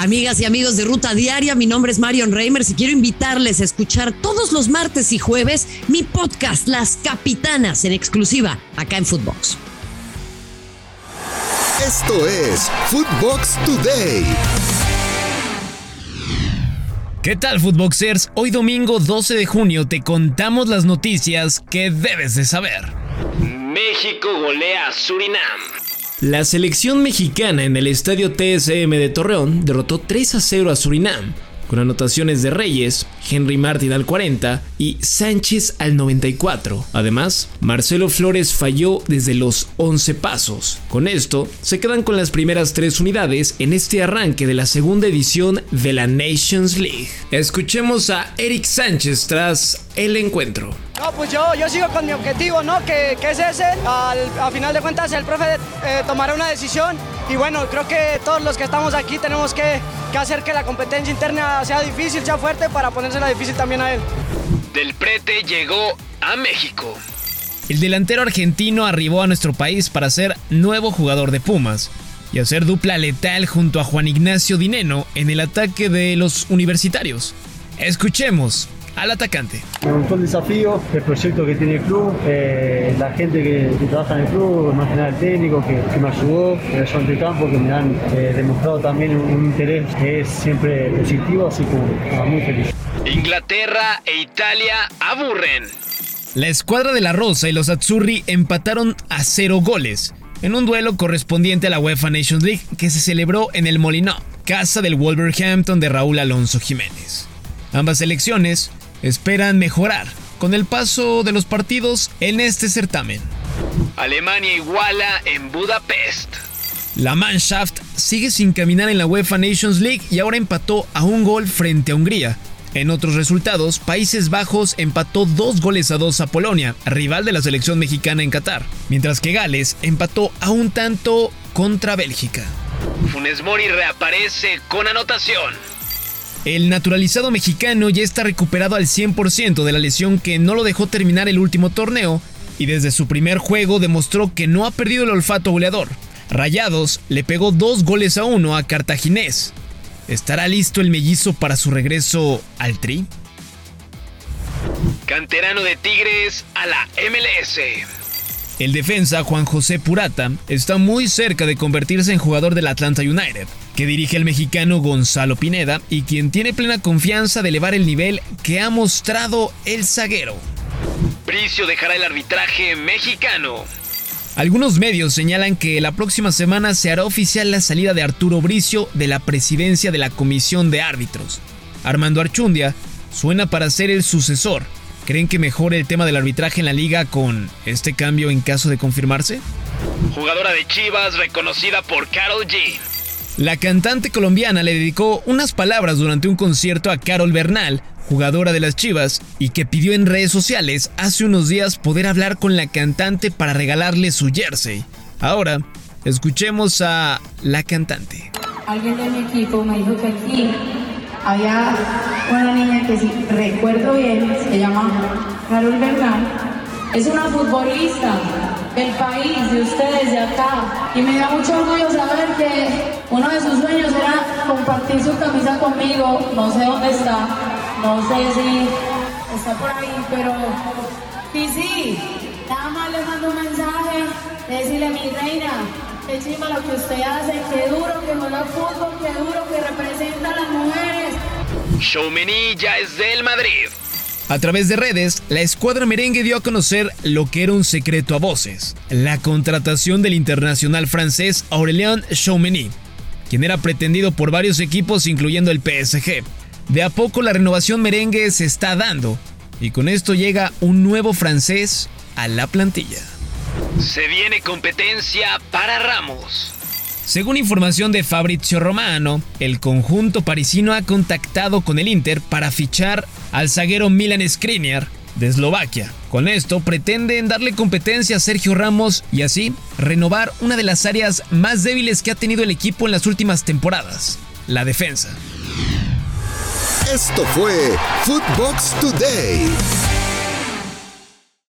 Amigas y amigos de Ruta Diaria, mi nombre es Marion Reimers y quiero invitarles a escuchar todos los martes y jueves mi podcast Las Capitanas en exclusiva acá en Footbox. Esto es Footbox Today. ¿Qué tal, Footboxers? Hoy domingo 12 de junio te contamos las noticias que debes de saber. México golea a Surinam. La selección mexicana en el estadio TSM de Torreón derrotó 3 a 0 a Surinam, con anotaciones de Reyes, Henry Martin al 40 y Sánchez al 94. Además, Marcelo Flores falló desde los 11 pasos. Con esto, se quedan con las primeras tres unidades en este arranque de la segunda edición de la Nations League. Escuchemos a Eric Sánchez tras el encuentro. No, pues yo, yo sigo con mi objetivo, ¿no? Que, que es ese. Al, a final de cuentas, el profe eh, tomará una decisión. Y bueno, creo que todos los que estamos aquí tenemos que, que hacer que la competencia interna sea difícil, sea fuerte, para ponérsela difícil también a él. Del Prete llegó a México. El delantero argentino arribó a nuestro país para ser nuevo jugador de Pumas y hacer dupla letal junto a Juan Ignacio Dineno en el ataque de los universitarios. Escuchemos al atacante. Me gustó el desafío, el proyecto que tiene el club, eh, la gente que, que, trabaja en el club, más que nada el técnico que, que me ayudó, el ayudante de campo que me han eh, demostrado también un, un, interés que es siempre positivo, así como muy feliz. Inglaterra e Italia aburren. La escuadra de la Rosa y los Azzurri empataron a cero goles en un duelo correspondiente a la UEFA Nations League que se celebró en el Molineux, casa del Wolverhampton de Raúl Alonso Jiménez. Ambas selecciones esperan mejorar con el paso de los partidos en este certamen. Alemania iguala en Budapest. La Mannschaft sigue sin caminar en la UEFA Nations League y ahora empató a un gol frente a Hungría. En otros resultados, Países Bajos empató dos goles a dos a Polonia, rival de la selección mexicana en Qatar, mientras que Gales empató a un tanto contra Bélgica. Funes Mori reaparece con anotación. El naturalizado mexicano ya está recuperado al 100% de la lesión que no lo dejó terminar el último torneo y desde su primer juego demostró que no ha perdido el olfato goleador. Rayados le pegó dos goles a uno a Cartaginés. ¿Estará listo el mellizo para su regreso al Tri? Canterano de Tigres a la MLS. El defensa Juan José Purata está muy cerca de convertirse en jugador del Atlanta United, que dirige el mexicano Gonzalo Pineda y quien tiene plena confianza de elevar el nivel que ha mostrado el zaguero. Bricio dejará el arbitraje mexicano. Algunos medios señalan que la próxima semana se hará oficial la salida de Arturo Bricio de la presidencia de la Comisión de Árbitros. Armando Archundia suena para ser el sucesor. ¿Creen que mejore el tema del arbitraje en la liga con este cambio en caso de confirmarse? Jugadora de Chivas reconocida por Carol G. La cantante colombiana le dedicó unas palabras durante un concierto a Carol Bernal, jugadora de las Chivas, y que pidió en redes sociales hace unos días poder hablar con la cantante para regalarle su jersey. Ahora, escuchemos a la cantante. Alguien de mi equipo me dijo que aquí había una niña que si recuerdo bien se llama Carol Bernal. Es una futbolista del país, de ustedes, de acá. Y me da mucho orgullo saber que uno de sus sueños era compartir su camisa conmigo. No sé dónde está, no sé si está por ahí, pero sí, sí. Nada más le mando un mensaje, decirle mi reina, qué chima lo que usted hace, qué duro que juega fútbol, qué duro que representa a las mujeres. Showmení ya es del Madrid. A través de redes, la escuadra merengue dio a conocer lo que era un secreto a voces, la contratación del internacional francés Aurélien Chouameni, quien era pretendido por varios equipos incluyendo el PSG. De a poco la renovación merengue se está dando y con esto llega un nuevo francés a la plantilla. Se viene competencia para Ramos. Según información de Fabrizio Romano, el conjunto parisino ha contactado con el Inter para fichar al zaguero Milan Skriniar de Eslovaquia. Con esto pretenden darle competencia a Sergio Ramos y así renovar una de las áreas más débiles que ha tenido el equipo en las últimas temporadas, la defensa. Esto fue Footbox Today.